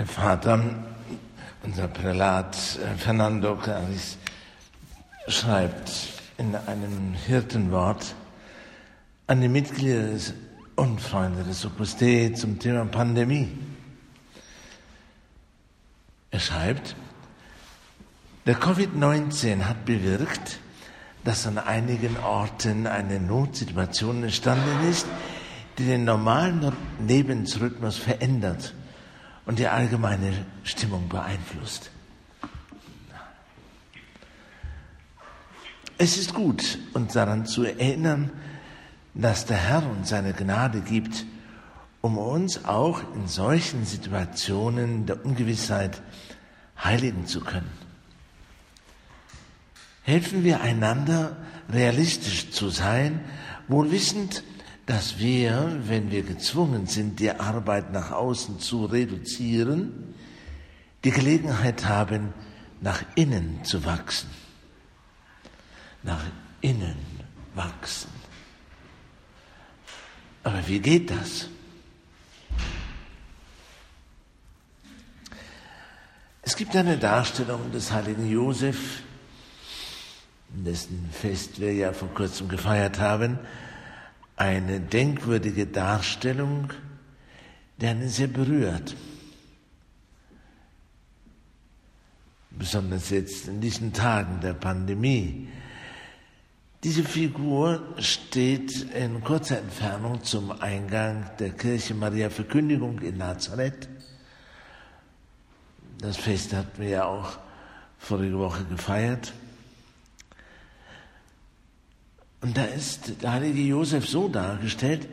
Der Vater, unser Prälat äh, Fernando Caris, schreibt in einem Hirtenwort an die Mitglieder und Freunde des Opus Dei zum Thema Pandemie. Er schreibt, der Covid-19 hat bewirkt, dass an einigen Orten eine Notsituation entstanden ist, die den normalen Lebensrhythmus verändert und die allgemeine Stimmung beeinflusst. Es ist gut, uns daran zu erinnern, dass der Herr uns seine Gnade gibt, um uns auch in solchen Situationen der Ungewissheit heiligen zu können. Helfen wir einander, realistisch zu sein, wohl wissend, dass wir, wenn wir gezwungen sind, die Arbeit nach außen zu reduzieren, die Gelegenheit haben, nach innen zu wachsen. Nach innen wachsen. Aber wie geht das? Es gibt eine Darstellung des heiligen Josef, dessen Fest wir ja vor kurzem gefeiert haben, eine denkwürdige Darstellung, die einen sehr berührt. Besonders jetzt in diesen Tagen der Pandemie. Diese Figur steht in kurzer Entfernung zum Eingang der Kirche Maria Verkündigung in Nazareth. Das Fest hatten wir ja auch vorige Woche gefeiert. Und da ist der heilige Josef so dargestellt,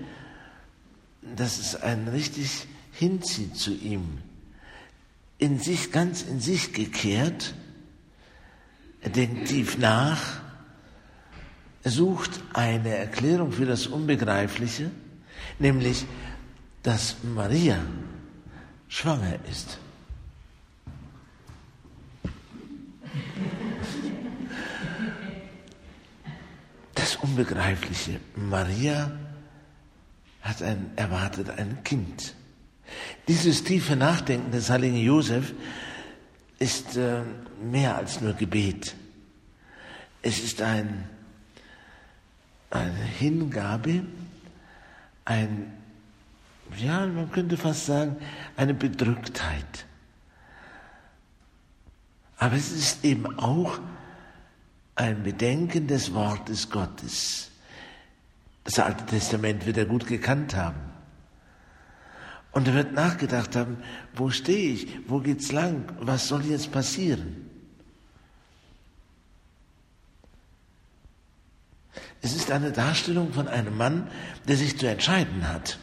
dass es einen richtig hinzieht zu ihm. In sich, ganz in sich gekehrt. Er denkt tief nach. Er sucht eine Erklärung für das Unbegreifliche, nämlich, dass Maria schwanger ist. Unbegreifliche. Maria hat ein, erwartet ein Kind. Dieses tiefe Nachdenken des heiligen Josef ist äh, mehr als nur Gebet. Es ist ein, eine Hingabe, ein, ja, man könnte fast sagen, eine Bedrücktheit. Aber es ist eben auch ein Bedenken des Wortes Gottes. Das Alte Testament wird er gut gekannt haben. Und er wird nachgedacht haben, wo stehe ich, wo geht's lang, was soll jetzt passieren? Es ist eine Darstellung von einem Mann, der sich zu entscheiden hat,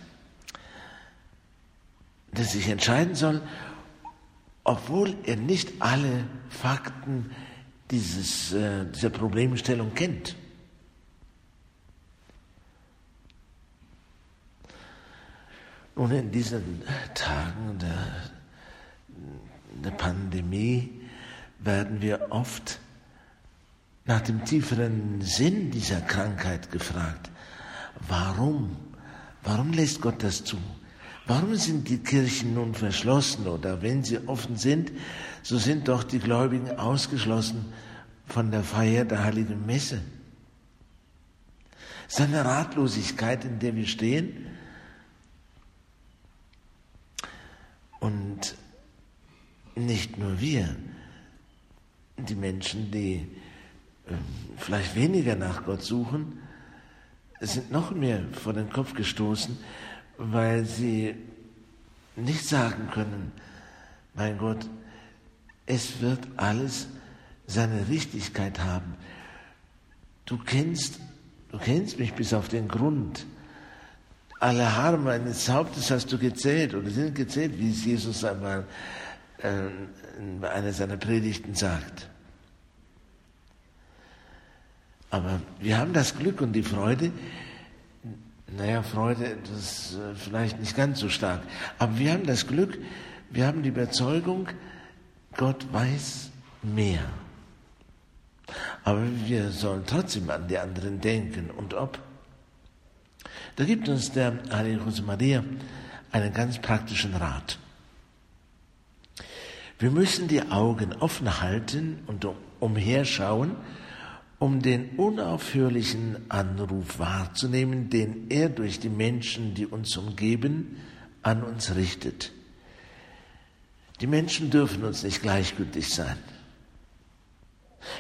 der sich entscheiden soll, obwohl er nicht alle Fakten dieses, äh, diese Problemstellung kennt. Nun, in diesen Tagen der, der Pandemie werden wir oft nach dem tieferen Sinn dieser Krankheit gefragt. Warum? Warum lässt Gott das zu? Warum sind die Kirchen nun verschlossen oder wenn sie offen sind, so sind doch die Gläubigen ausgeschlossen von der Feier der heiligen Messe. Es ist eine Ratlosigkeit, in der wir stehen. Und nicht nur wir, die Menschen, die ähm, vielleicht weniger nach Gott suchen, sind noch mehr vor den Kopf gestoßen, weil sie nicht sagen können, mein Gott, es wird alles seine Richtigkeit haben. Du kennst, du kennst mich bis auf den Grund. Alle Haare meines Hauptes hast du gezählt oder sind gezählt, wie es Jesus einmal äh, in einer seiner Predigten sagt. Aber wir haben das Glück und die Freude, naja, Freude, das ist äh, vielleicht nicht ganz so stark, aber wir haben das Glück, wir haben die Überzeugung, Gott weiß mehr. Aber wir sollen trotzdem an die anderen denken und ob. Da gibt uns der heilige Jose Maria einen ganz praktischen Rat. Wir müssen die Augen offen halten und umherschauen, um den unaufhörlichen Anruf wahrzunehmen, den er durch die Menschen, die uns umgeben, an uns richtet. Die Menschen dürfen uns nicht gleichgültig sein.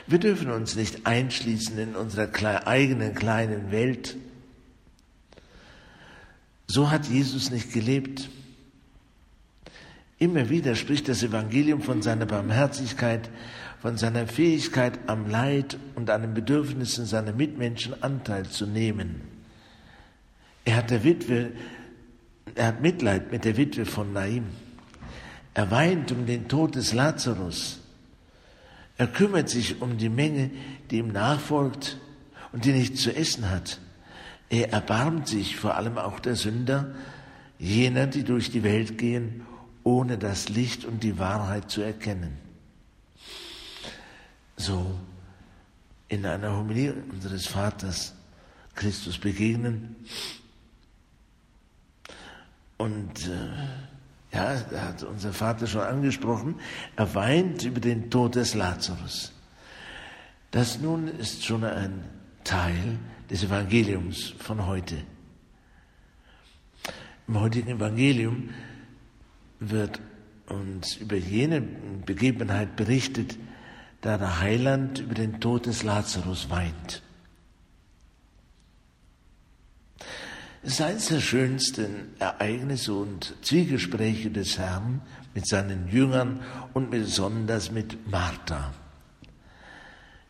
Wir dürfen uns nicht einschließen in unserer eigenen kleinen Welt. So hat Jesus nicht gelebt. Immer wieder spricht das Evangelium von seiner Barmherzigkeit, von seiner Fähigkeit, am Leid und an den Bedürfnissen seiner Mitmenschen Anteil zu nehmen. Er hat der Witwe, er hat Mitleid mit der Witwe von Naim. Er weint um den Tod des Lazarus. Er kümmert sich um die Menge, die ihm nachfolgt und die nichts zu essen hat. Er erbarmt sich vor allem auch der Sünder, jener, die durch die Welt gehen, ohne das Licht und die Wahrheit zu erkennen. So in einer Homilie unseres Vaters Christus begegnen und äh, ja, da hat unser Vater schon angesprochen, er weint über den Tod des Lazarus. Das nun ist schon ein Teil des Evangeliums von heute. Im heutigen Evangelium wird uns über jene Begebenheit berichtet, da der Heiland über den Tod des Lazarus weint. Es ist eines der schönsten Ereignisse und Zwiegespräche des Herrn mit seinen Jüngern und besonders mit Martha.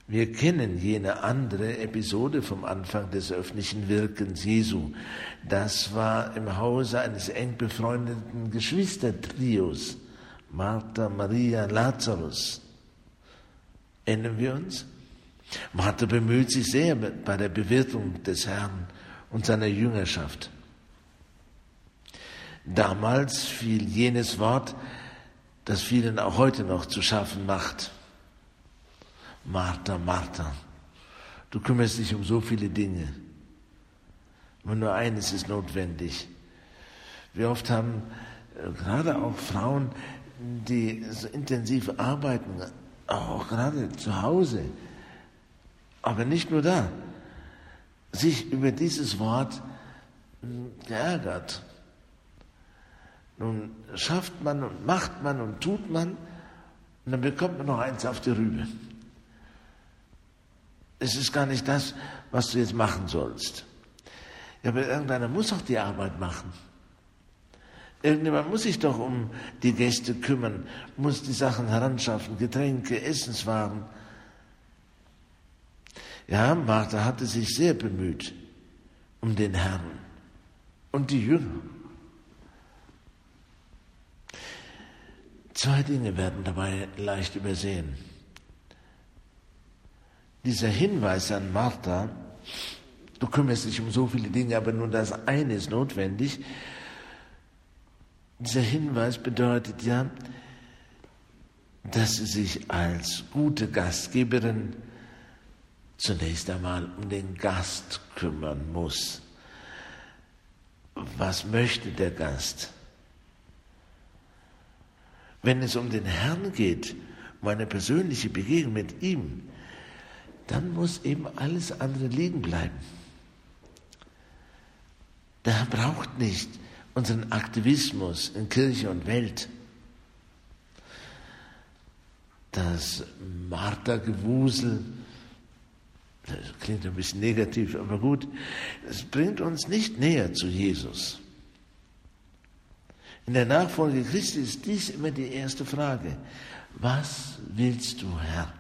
Wir kennen jene andere Episode vom Anfang des öffentlichen Wirkens Jesu. Das war im Hause eines eng befreundeten Geschwistertrios, Martha, Maria, Lazarus. Erinnern wir uns? Martha bemüht sich sehr bei der Bewirtung des Herrn und seiner Jüngerschaft. Damals fiel jenes Wort, das vielen auch heute noch zu schaffen macht. Martha, Martha, du kümmerst dich um so viele Dinge. Aber nur eines ist notwendig. Wie oft haben äh, gerade auch Frauen, die so intensiv arbeiten, auch gerade zu Hause, aber nicht nur da, sich über dieses Wort hm, geärgert. Nun schafft man und macht man und tut man und dann bekommt man noch eins auf die Rübe. Es ist gar nicht das, was du jetzt machen sollst. Ja, aber irgendeiner muss auch die Arbeit machen. Irgendjemand muss sich doch um die Gäste kümmern, muss die Sachen heranschaffen, Getränke, Essenswaren. Ja, Martha hatte sich sehr bemüht um den Herrn und die Jünger. Zwei Dinge werden dabei leicht übersehen. Dieser Hinweis an Martha, du kümmerst dich um so viele Dinge, aber nur das eine ist notwendig. Dieser Hinweis bedeutet ja, dass sie sich als gute Gastgeberin zunächst einmal um den Gast kümmern muss. Was möchte der Gast? Wenn es um den Herrn geht, um eine persönliche Begegnung mit ihm, dann muss eben alles andere liegen bleiben. Der braucht nicht unseren Aktivismus in Kirche und Welt. Das Martergewusel, das klingt ein bisschen negativ, aber gut, es bringt uns nicht näher zu Jesus. In der Nachfolge Christi ist dies immer die erste Frage. Was willst du, Herr?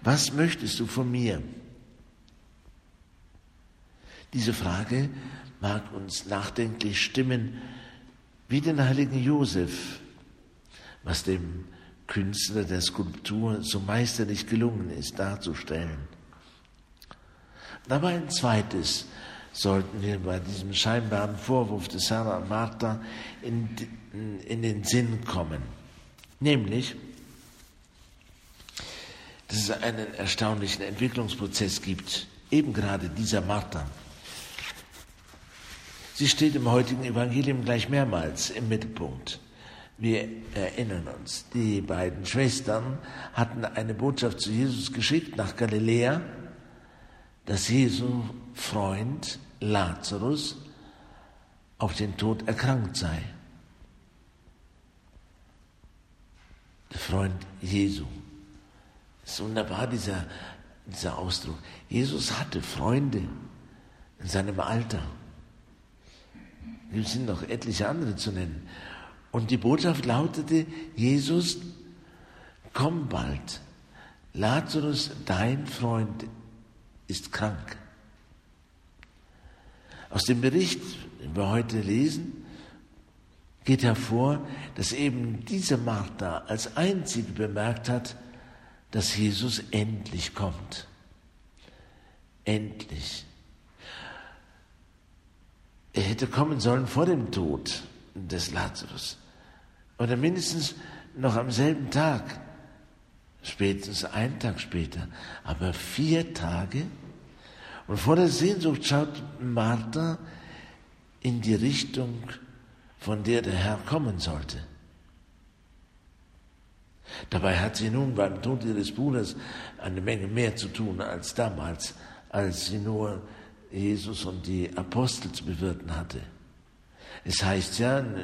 Was möchtest du von mir? Diese Frage mag uns nachdenklich stimmen, wie den heiligen Josef, was dem Künstler der Skulptur so meisterlich gelungen ist darzustellen. Aber ein zweites sollten wir bei diesem scheinbaren Vorwurf des Herrn an Martha in, in den Sinn kommen. Nämlich, dass es einen erstaunlichen Entwicklungsprozess gibt, eben gerade dieser Martha. Sie steht im heutigen Evangelium gleich mehrmals im Mittelpunkt. Wir erinnern uns, die beiden Schwestern hatten eine Botschaft zu Jesus geschickt nach Galiläa, dass Jesu Freund Lazarus auf den Tod erkrankt sei. Der Freund Jesu. Das ist wunderbar, dieser, dieser Ausdruck. Jesus hatte Freunde in seinem Alter. Es sind noch etliche andere zu nennen. Und die Botschaft lautete, Jesus, komm bald. Lazarus, dein Freund, ist krank. Aus dem Bericht, den wir heute lesen, geht hervor, dass eben diese Martha als einzige bemerkt hat, dass Jesus endlich kommt. Endlich. Er hätte kommen sollen vor dem Tod des Lazarus. Oder mindestens noch am selben Tag, spätestens einen Tag später, aber vier Tage. Und vor der Sehnsucht schaut Martha in die Richtung, von der der Herr kommen sollte. Dabei hat sie nun beim Tod ihres Bruders eine Menge mehr zu tun als damals, als sie nur Jesus und die Apostel zu bewirten hatte. Es heißt ja im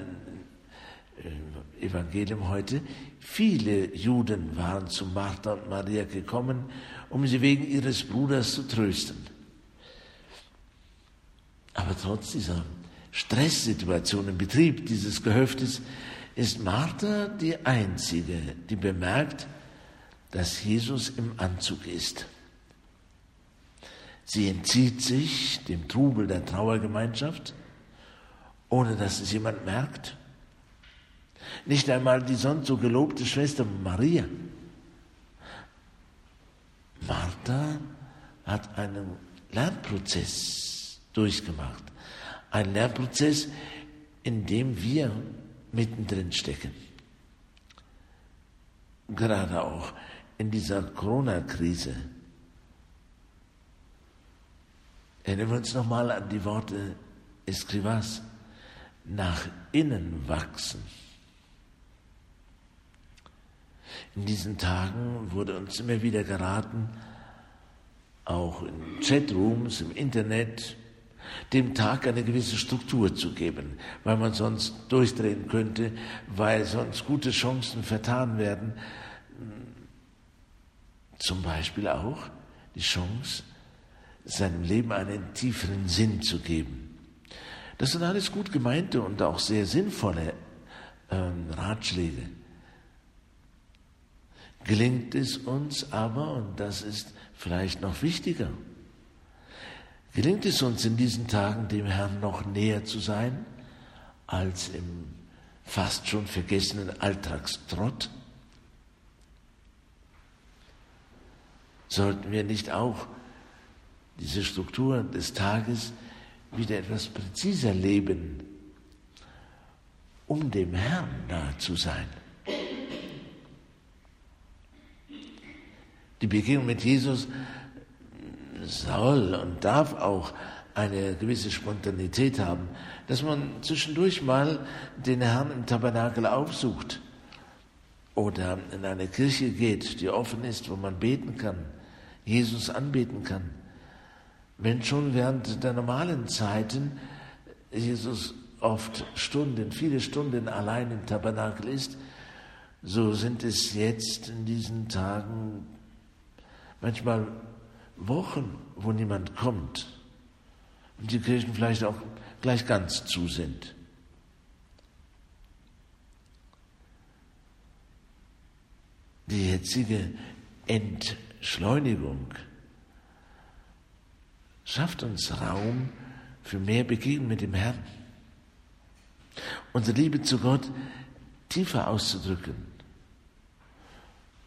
Evangelium heute, viele Juden waren zu Martha und Maria gekommen, um sie wegen ihres Bruders zu trösten. Aber trotz dieser Stresssituation im Betrieb dieses Gehöftes ist Martha die Einzige, die bemerkt, dass Jesus im Anzug ist. Sie entzieht sich dem Trubel der Trauergemeinschaft, ohne dass es jemand merkt. Nicht einmal die sonst so gelobte Schwester Maria. Martha hat einen Lernprozess durchgemacht. Ein Lernprozess, in dem wir mittendrin stecken. Gerade auch in dieser Corona-Krise Erinnern wir uns nochmal an die Worte Escrivas. Nach innen wachsen. In diesen Tagen wurde uns immer wieder geraten, auch in Chatrooms, im Internet, dem Tag eine gewisse Struktur zu geben, weil man sonst durchdrehen könnte, weil sonst gute Chancen vertan werden. Zum Beispiel auch die Chance, seinem Leben einen tieferen Sinn zu geben. Das sind alles gut gemeinte und auch sehr sinnvolle ähm, Ratschläge. Gelingt es uns aber, und das ist vielleicht noch wichtiger, gelingt es uns in diesen Tagen dem Herrn noch näher zu sein als im fast schon vergessenen Alltagstrott? Sollten wir nicht auch diese Struktur des Tages wieder etwas präziser leben, um dem Herrn nahe zu sein. Die Begegnung mit Jesus soll und darf auch eine gewisse Spontanität haben, dass man zwischendurch mal den Herrn im Tabernakel aufsucht oder in eine Kirche geht, die offen ist, wo man beten kann, Jesus anbeten kann. Wenn schon während der normalen Zeiten Jesus oft Stunden, viele Stunden allein im Tabernakel ist, so sind es jetzt in diesen Tagen manchmal Wochen, wo niemand kommt und die Kirchen vielleicht auch gleich ganz zu sind. Die jetzige Entschleunigung schafft uns Raum für mehr Begegnung mit dem Herrn. Unsere Liebe zu Gott tiefer auszudrücken.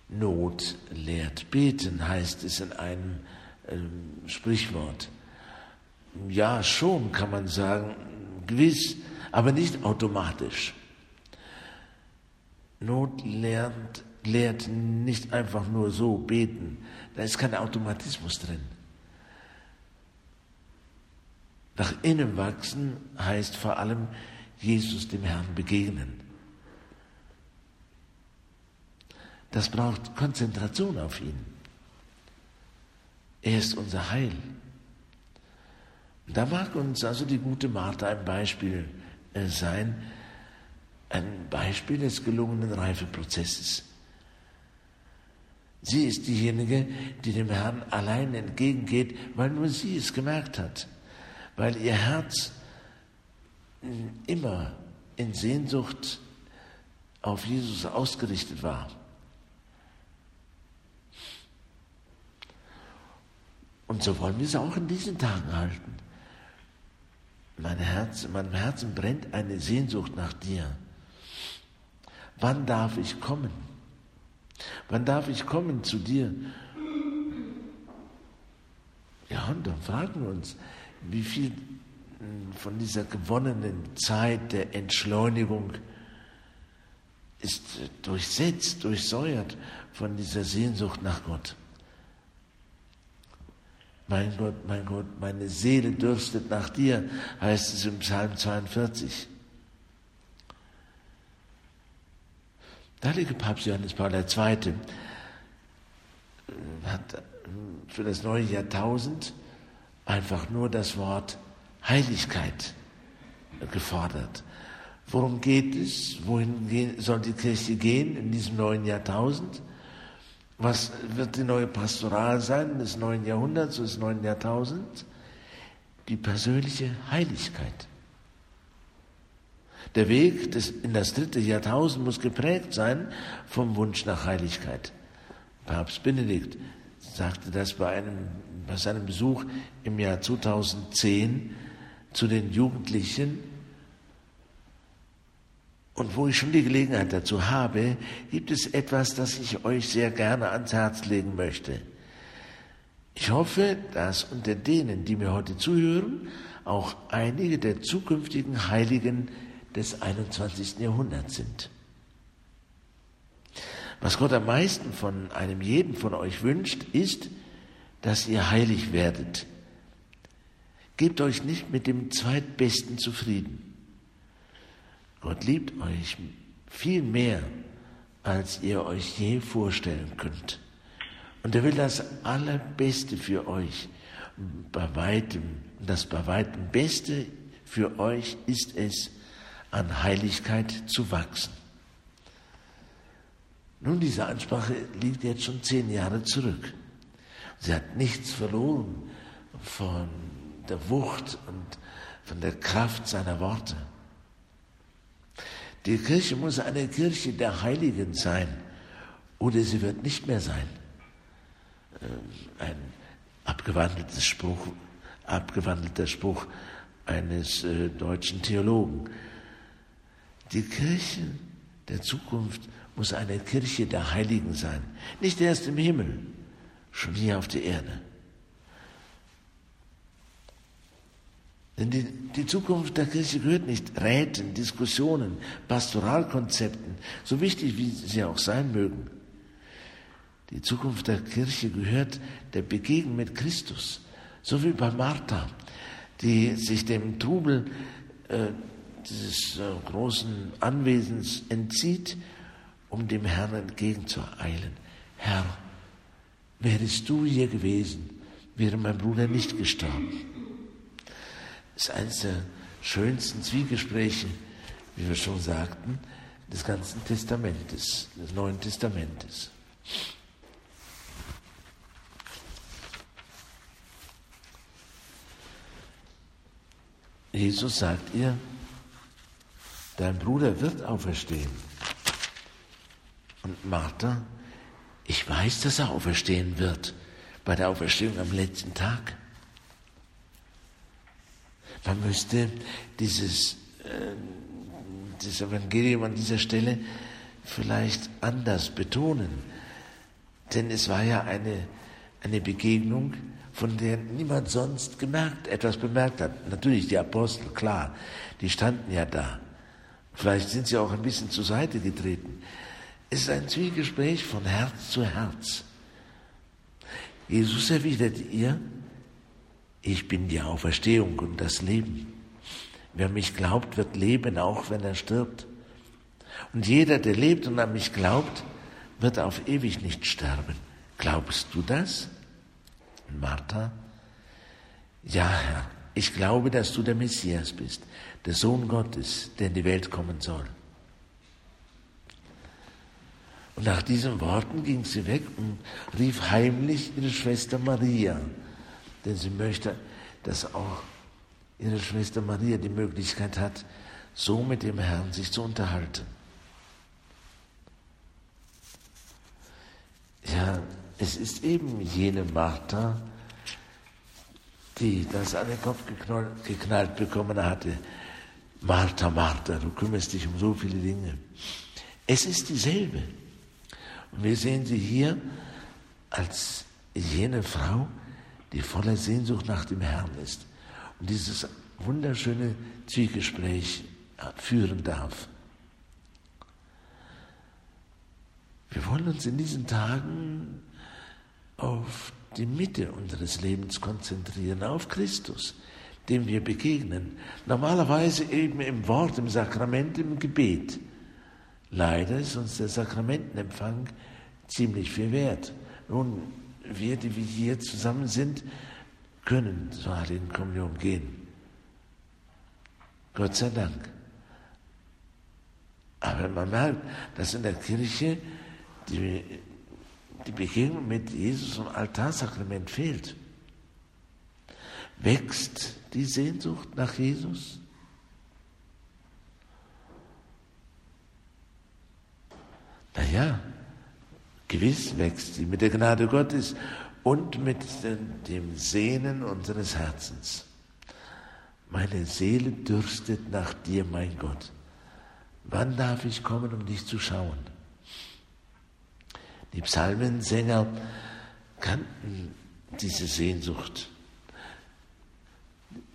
Not lehrt beten, heißt es in einem äh, Sprichwort. Ja, schon kann man sagen, gewiss, aber nicht automatisch. Not lernt, lehrt nicht einfach nur so beten. Da ist kein Automatismus drin. Nach innen wachsen heißt vor allem Jesus dem Herrn begegnen. Das braucht Konzentration auf ihn. Er ist unser Heil. Da mag uns also die gute Martha ein Beispiel äh, sein, ein Beispiel des gelungenen Reifeprozesses. Sie ist diejenige, die dem Herrn allein entgegengeht, weil nur sie es gemerkt hat, weil ihr Herz immer in Sehnsucht auf Jesus ausgerichtet war. Und so wollen wir es auch in diesen Tagen halten. Mein Herz, in meinem Herzen brennt eine Sehnsucht nach dir. Wann darf ich kommen? Wann darf ich kommen zu dir? Ja, und dann fragen wir uns, wie viel hm, von dieser gewonnenen Zeit der Entschleunigung ist durchsetzt, durchsäuert von dieser Sehnsucht nach Gott. Mein Gott, mein Gott, meine Seele dürstet nach dir, heißt es im Psalm 42. Der heilige Papst Johannes Paul II. Äh, hat äh, für das neue Jahrtausend einfach nur das Wort Heiligkeit gefordert. Worum geht es? Wohin soll die Kirche gehen in diesem neuen Jahrtausend? Was wird die neue Pastoral sein des neuen Jahrhunderts, des neuen Jahrtausends? Die persönliche Heiligkeit. Der Weg des, in das dritte Jahrtausend muss geprägt sein vom Wunsch nach Heiligkeit. Papst Benedikt sagte das bei, einem, bei seinem Besuch im Jahr 2010 zu den Jugendlichen und wo ich schon die Gelegenheit dazu habe, gibt es etwas, das ich euch sehr gerne ans Herz legen möchte. Ich hoffe, dass unter denen, die mir heute zuhören, auch einige der zukünftigen Heiligen des 21. Jahrhunderts sind. Was Gott am meisten von einem jeden von euch wünscht, ist, dass ihr heilig werdet. Gebt euch nicht mit dem Zweitbesten zufrieden. Gott liebt euch viel mehr, als ihr euch je vorstellen könnt. Und er will das Allerbeste für euch. Bei weitem, das bei weitem Beste für euch ist es, an Heiligkeit zu wachsen. Nun, diese Ansprache liegt jetzt schon zehn Jahre zurück. Sie hat nichts verloren von der Wucht und von der Kraft seiner Worte. Die Kirche muss eine Kirche der Heiligen sein oder sie wird nicht mehr sein. Äh, ein abgewandeltes Spruch, abgewandelter Spruch eines äh, deutschen Theologen. Die Kirche der Zukunft muss eine Kirche der Heiligen sein. Nicht erst im Himmel, schon hier auf der Erde. Denn die, die Zukunft der Kirche gehört nicht Räten, Diskussionen, Pastoralkonzepten, so wichtig wie sie auch sein mögen. Die Zukunft der Kirche gehört der Begegnung mit Christus, so wie bei Martha, die sich dem Trubel äh, dieses äh, großen Anwesens entzieht, um dem Herrn entgegenzueilen. Herr, wärest du hier gewesen, wäre mein Bruder nicht gestorben ist eines der schönsten Zwiegespräche, wie wir schon sagten, des ganzen Testamentes, des Neuen Testamentes. Jesus sagt ihr, dein Bruder wird auferstehen. Und Martha, ich weiß, dass er auferstehen wird bei der Auferstehung am letzten Tag. Man müsste dieses, äh, dieses Evangelium an dieser Stelle vielleicht anders betonen. Denn es war ja eine, eine Begegnung, von der niemand sonst gemerkt, etwas bemerkt hat. Natürlich die Apostel, klar, die standen ja da. Vielleicht sind sie auch ein bisschen zur Seite getreten. Es ist ein Zwiegespräch von Herz zu Herz. Jesus erwidert ihr, ich bin die Auferstehung und das Leben. Wer mich glaubt, wird leben, auch wenn er stirbt. Und jeder, der lebt und an mich glaubt, wird auf ewig nicht sterben. Glaubst du das? Martha, ja, Herr, ich glaube, dass du der Messias bist, der Sohn Gottes, der in die Welt kommen soll. Und nach diesen Worten ging sie weg und rief heimlich ihre Schwester Maria, denn sie möchte, dass auch ihre Schwester Maria die Möglichkeit hat, so mit dem Herrn sich zu unterhalten. Ja, es ist eben jene Martha, die das an den Kopf geknallt bekommen hatte. Martha, Martha, du kümmerst dich um so viele Dinge. Es ist dieselbe. Und wir sehen sie hier als jene Frau, die voller Sehnsucht nach dem Herrn ist und dieses wunderschöne Zwiegespräch führen darf. Wir wollen uns in diesen Tagen auf die Mitte unseres Lebens konzentrieren, auf Christus, dem wir begegnen. Normalerweise eben im Wort, im Sakrament, im Gebet. Leider ist uns der Sakramentenempfang ziemlich viel wert. Nun, wir, die wir hier zusammen sind, können zur Heiligen Kommunion gehen. Gott sei Dank. Aber man merkt, dass in der Kirche die, die Begegnung mit Jesus und Altarsakrament fehlt. Wächst die Sehnsucht nach Jesus? Naja, gewiss wächst sie mit der Gnade Gottes und mit dem Sehnen unseres Herzens. Meine Seele dürstet nach dir, mein Gott. Wann darf ich kommen, um dich zu schauen? Die Psalmensänger kannten diese Sehnsucht.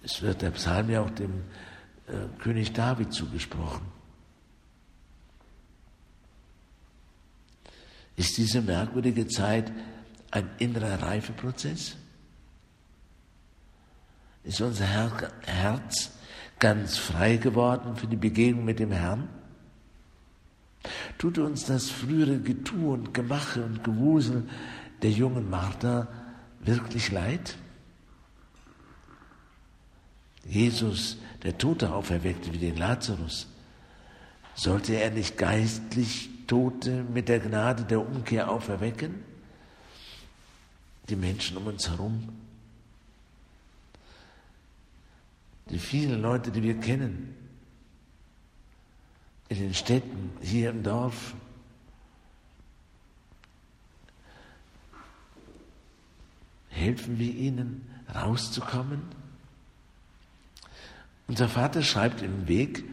Es wird der Psalm ja auch dem äh, König David zugesprochen. Ist diese merkwürdige Zeit ein innerer Reifeprozess? Ist unser Herz ganz frei geworden für die Begegnung mit dem Herrn? Tut uns das frühere Getue und Gemache und Gewusel der jungen Martha wirklich leid? Jesus, der Tote auferweckte wie den Lazarus, sollte er nicht geistlich Tote mit der Gnade der Umkehr auferwecken? Die Menschen um uns herum, die vielen Leute, die wir kennen, in den Städten, hier im Dorf. Helfen wir ihnen, rauszukommen? Unser Vater schreibt im Weg,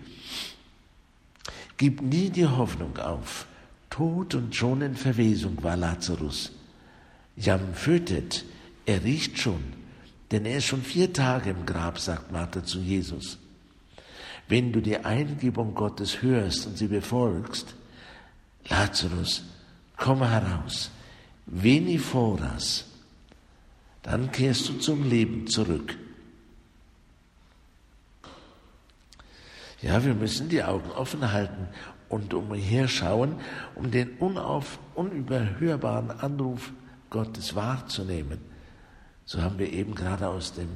gib nie die Hoffnung auf. Tod und schon in Verwesung war Lazarus. Jam fötet, er riecht schon, denn er ist schon vier Tage im Grab, sagt Martha zu Jesus. Wenn du die Eingebung Gottes hörst und sie befolgst, Lazarus, komm heraus, veni foras, dann kehrst du zum Leben zurück. Ja, wir müssen die Augen offen halten und umherschauen, um den unauf, unüberhörbaren Anruf Gottes wahrzunehmen. So haben wir eben gerade aus dem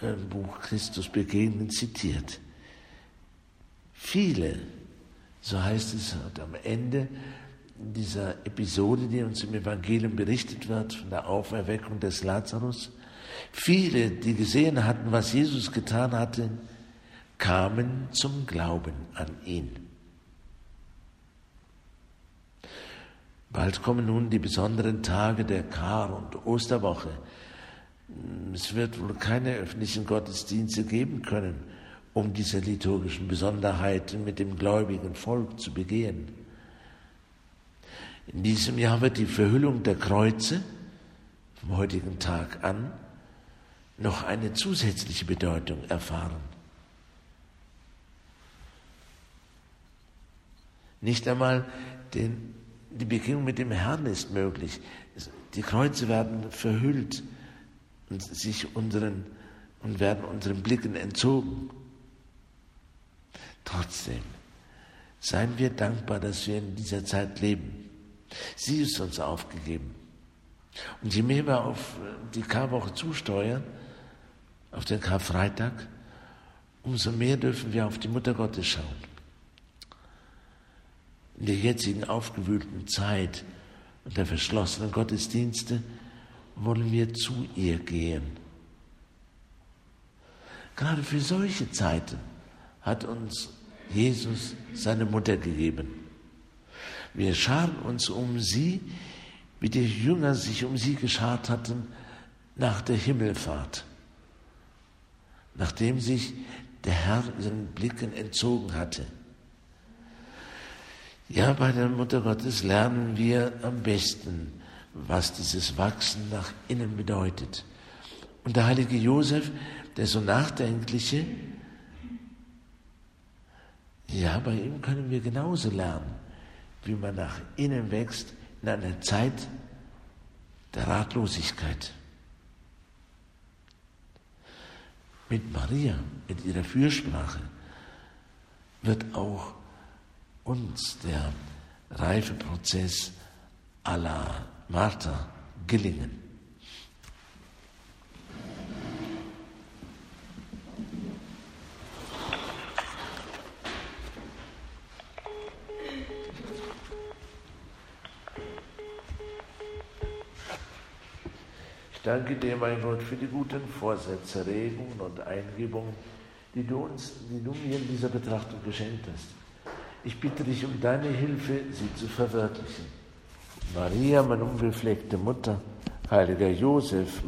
äh, Buch Christus begegnen zitiert. Viele, so heißt es am Ende dieser Episode, die uns im Evangelium berichtet wird, von der Auferweckung des Lazarus, viele, die gesehen hatten, was Jesus getan hatte, kamen zum Glauben an ihn. Bald kommen nun die besonderen Tage der Kar- und Osterwoche. Es wird wohl keine öffentlichen Gottesdienste geben können um diese liturgischen Besonderheiten mit dem gläubigen Volk zu begehen. In diesem Jahr wird die Verhüllung der Kreuze vom heutigen Tag an noch eine zusätzliche Bedeutung erfahren. Nicht einmal den, die Begegnung mit dem Herrn ist möglich. Die Kreuze werden verhüllt und, sich unseren, und werden unseren Blicken entzogen. Trotzdem seien wir dankbar, dass wir in dieser Zeit leben. Sie ist uns aufgegeben. Und je mehr wir auf die Karwoche zusteuern, auf den Karfreitag, umso mehr dürfen wir auf die Mutter Gottes schauen. In der jetzigen aufgewühlten Zeit und der verschlossenen Gottesdienste wollen wir zu ihr gehen. Gerade für solche Zeiten hat uns Jesus seine Mutter gegeben. Wir scharen uns um sie, wie die Jünger sich um sie geschart hatten nach der Himmelfahrt, nachdem sich der Herr ihren Blicken entzogen hatte. Ja, bei der Mutter Gottes lernen wir am besten, was dieses Wachsen nach innen bedeutet. Und der heilige Josef, der so nachdenkliche, ja, bei ihm können wir genauso lernen, wie man nach innen wächst in einer Zeit der Ratlosigkeit. Mit Maria, mit ihrer Fürsprache, wird auch uns der Reifeprozess aller Martha gelingen. Ich danke dir, mein Gott, für die guten Vorsätze, Regungen und Eingebungen, die du uns, die du mir in dieser Betrachtung geschenkt hast. Ich bitte dich um deine Hilfe, sie zu verwirklichen. Maria, meine unbefleckte Mutter, heiliger Josef,